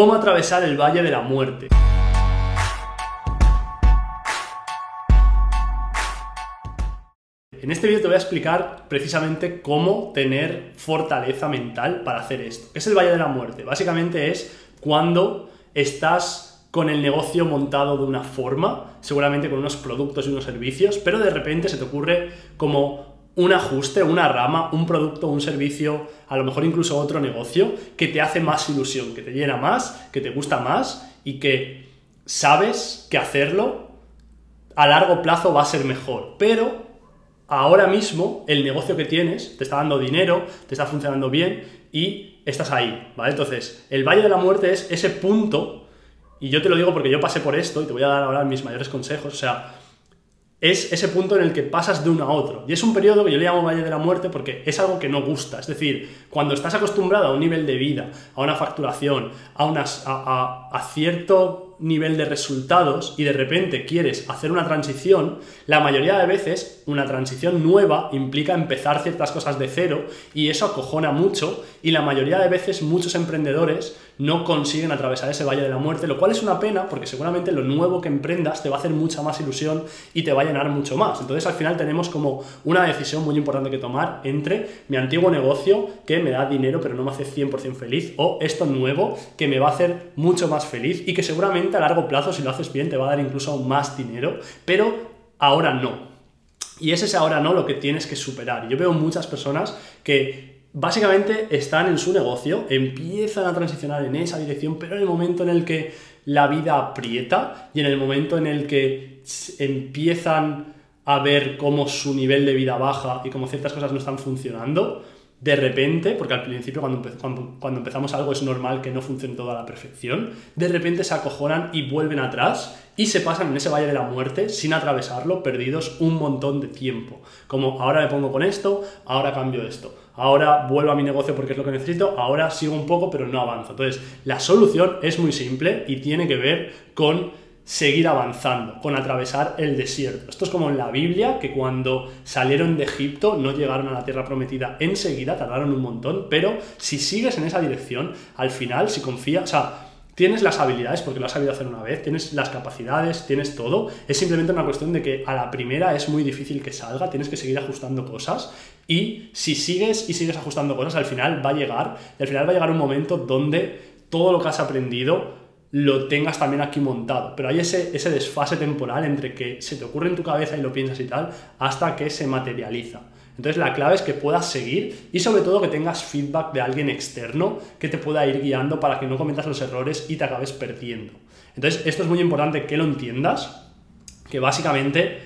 ¿Cómo atravesar el Valle de la Muerte? En este vídeo te voy a explicar precisamente cómo tener fortaleza mental para hacer esto. ¿Qué es el Valle de la Muerte? Básicamente es cuando estás con el negocio montado de una forma, seguramente con unos productos y unos servicios, pero de repente se te ocurre como un ajuste, una rama, un producto, un servicio, a lo mejor incluso otro negocio, que te hace más ilusión, que te llena más, que te gusta más y que sabes que hacerlo a largo plazo va a ser mejor. Pero ahora mismo el negocio que tienes te está dando dinero, te está funcionando bien y estás ahí, ¿vale? Entonces, el Valle de la Muerte es ese punto, y yo te lo digo porque yo pasé por esto y te voy a dar ahora mis mayores consejos, o sea, es ese punto en el que pasas de uno a otro. Y es un periodo que yo le llamo Valle de la Muerte porque es algo que no gusta. Es decir, cuando estás acostumbrado a un nivel de vida, a una facturación, a, unas, a, cierto nivel de resultados y de repente quieres hacer una transición, la mayoría de veces una transición nueva implica empezar ciertas cosas de cero y eso acojona mucho y la mayoría de veces muchos emprendedores no consiguen atravesar ese valle de la muerte, lo cual es una pena porque seguramente lo nuevo que emprendas te va a hacer mucha más ilusión y te va a llenar mucho más. Entonces al final tenemos como una decisión muy importante que tomar entre mi antiguo negocio que me da dinero pero no me hace 100% feliz o esto nuevo que me va a hacer mucho más feliz y que seguramente a largo plazo, si lo haces bien, te va a dar incluso más dinero, pero ahora no. Y ese es ahora no lo que tienes que superar. Yo veo muchas personas que básicamente están en su negocio, empiezan a transicionar en esa dirección, pero en el momento en el que la vida aprieta y en el momento en el que empiezan a ver cómo su nivel de vida baja y cómo ciertas cosas no están funcionando, de repente, porque al principio cuando, cuando, empezamos algo es normal que no funcione todo a la perfección, de repente se acojonan y vuelven atrás y se pasan en ese valle de la muerte sin atravesarlo, perdidos un montón de tiempo. Como ahora me pongo con esto, ahora cambio esto, ahora vuelvo a mi negocio porque es lo que necesito, ahora sigo un poco pero no avanzo. Entonces, la solución es muy simple y tiene que ver con seguir avanzando, con atravesar el desierto. Esto es como en la Biblia, que cuando salieron de Egipto no llegaron a la tierra prometida enseguida, tardaron un montón, pero si sigues en esa dirección, al final, si confías, o sea, tienes las habilidades porque lo has sabido hacer una vez, tienes las capacidades, tienes todo, es simplemente una cuestión de que a la primera es muy difícil que salga, tienes que seguir ajustando cosas y si sigues y sigues ajustando cosas, al final va a llegar, y al final va a llegar un momento donde todo lo que has aprendido lo tengas también aquí montado. Pero hay ese, desfase temporal entre que se te ocurre en tu cabeza y lo piensas y tal, hasta que se materializa. Entonces la clave es que puedas seguir y sobre todo que tengas feedback de alguien externo que te pueda ir guiando para que no cometas los errores y te acabes perdiendo. Entonces esto es muy importante que lo entiendas, que básicamente